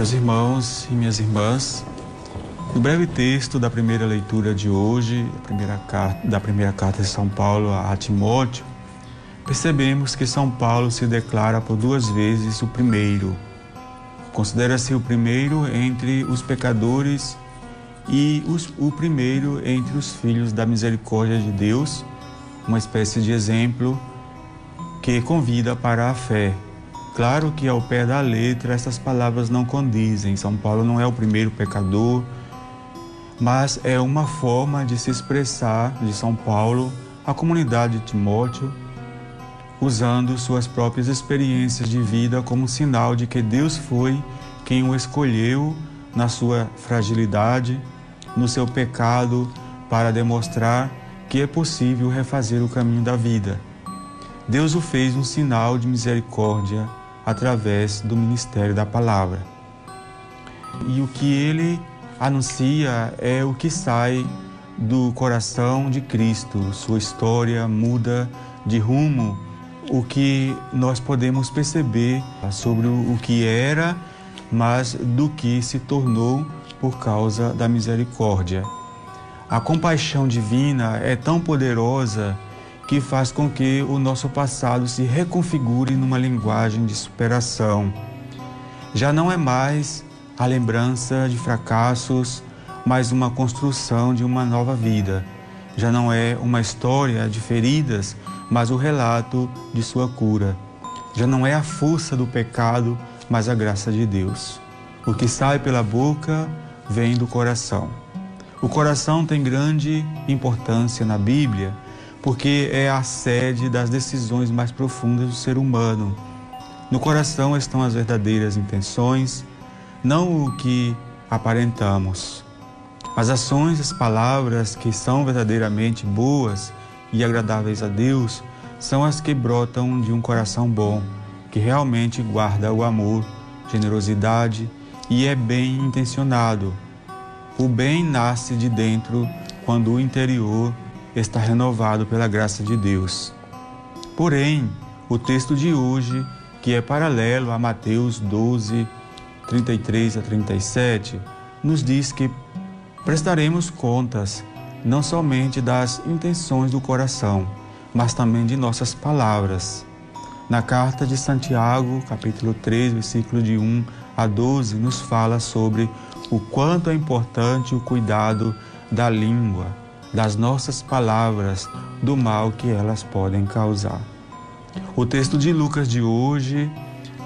Meus irmãos e minhas irmãs, no breve texto da primeira leitura de hoje, primeira carta, da primeira carta de São Paulo a Timóteo, percebemos que São Paulo se declara por duas vezes o primeiro. Considera-se o primeiro entre os pecadores e os, o primeiro entre os filhos da misericórdia de Deus, uma espécie de exemplo que convida para a fé. Claro que ao pé da letra essas palavras não condizem. São Paulo não é o primeiro pecador, mas é uma forma de se expressar de São Paulo à comunidade de Timóteo, usando suas próprias experiências de vida como sinal de que Deus foi quem o escolheu na sua fragilidade, no seu pecado, para demonstrar que é possível refazer o caminho da vida. Deus o fez um sinal de misericórdia através do ministério da palavra. E o que ele anuncia é o que sai do coração de Cristo. Sua história muda de rumo, o que nós podemos perceber sobre o que era, mas do que se tornou por causa da misericórdia. A compaixão divina é tão poderosa que faz com que o nosso passado se reconfigure numa linguagem de superação. Já não é mais a lembrança de fracassos, mas uma construção de uma nova vida. Já não é uma história de feridas, mas o relato de sua cura. Já não é a força do pecado, mas a graça de Deus. O que sai pela boca vem do coração. O coração tem grande importância na Bíblia porque é a sede das decisões mais profundas do ser humano. No coração estão as verdadeiras intenções, não o que aparentamos. As ações, as palavras que são verdadeiramente boas e agradáveis a Deus são as que brotam de um coração bom, que realmente guarda o amor, generosidade e é bem intencionado. O bem nasce de dentro quando o interior está renovado pela graça de Deus. Porém, o texto de hoje, que é paralelo a Mateus 12, 33 a 37, nos diz que prestaremos contas não somente das intenções do coração, mas também de nossas palavras. Na carta de Santiago, capítulo 3, versículo de 1 a 12, nos fala sobre o quanto é importante o cuidado da língua das nossas palavras, do mal que elas podem causar. O texto de Lucas de hoje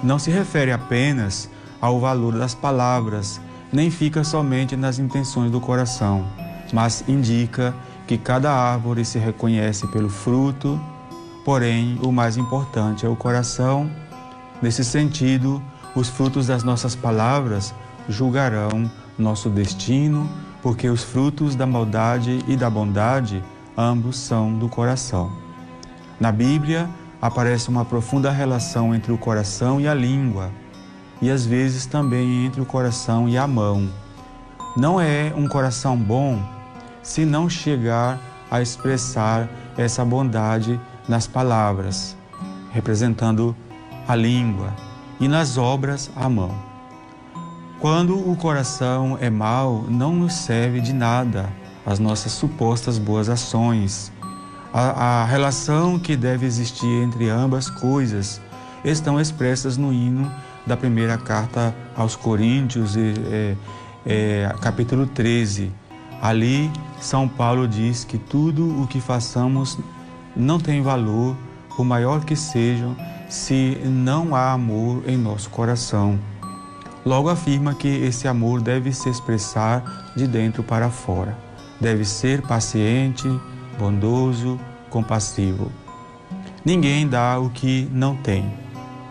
não se refere apenas ao valor das palavras, nem fica somente nas intenções do coração, mas indica que cada árvore se reconhece pelo fruto, porém, o mais importante é o coração. Nesse sentido, os frutos das nossas palavras julgarão nosso destino porque os frutos da maldade e da bondade ambos são do coração. Na Bíblia aparece uma profunda relação entre o coração e a língua, e às vezes também entre o coração e a mão. Não é um coração bom se não chegar a expressar essa bondade nas palavras, representando a língua, e nas obras a mão. Quando o coração é mau, não nos serve de nada as nossas supostas boas ações. A, a relação que deve existir entre ambas coisas estão expressas no hino da primeira carta aos Coríntios, é, é, capítulo 13. Ali, São Paulo diz que tudo o que façamos não tem valor, por maior que sejam, se não há amor em nosso coração. Logo afirma que esse amor deve se expressar de dentro para fora. Deve ser paciente, bondoso, compassivo. Ninguém dá o que não tem.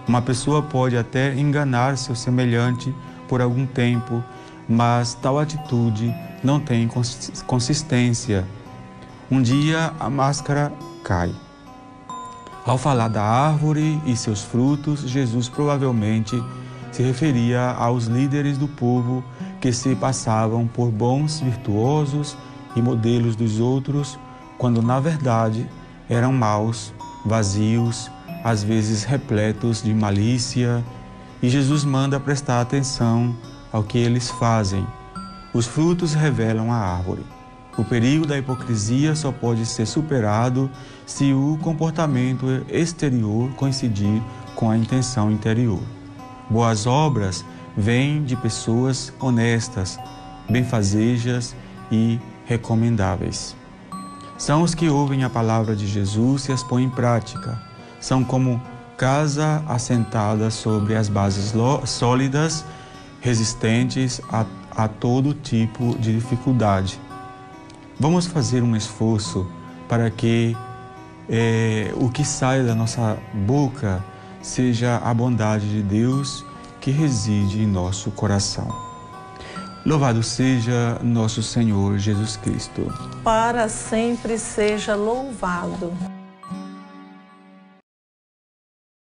Uma pessoa pode até enganar seu semelhante por algum tempo, mas tal atitude não tem consistência. Um dia a máscara cai. Ao falar da árvore e seus frutos, Jesus provavelmente se referia aos líderes do povo que se passavam por bons, virtuosos e modelos dos outros, quando na verdade eram maus, vazios, às vezes repletos de malícia. E Jesus manda prestar atenção ao que eles fazem. Os frutos revelam a árvore. O perigo da hipocrisia só pode ser superado se o comportamento exterior coincidir com a intenção interior. Boas obras vêm de pessoas honestas, benfazejas e recomendáveis. São os que ouvem a palavra de Jesus e as põem em prática. São como casa assentada sobre as bases sólidas, resistentes a, a todo tipo de dificuldade. Vamos fazer um esforço para que é, o que sai da nossa boca seja a bondade de Deus que reside em nosso coração. Louvado seja nosso Senhor Jesus Cristo. Para sempre seja louvado.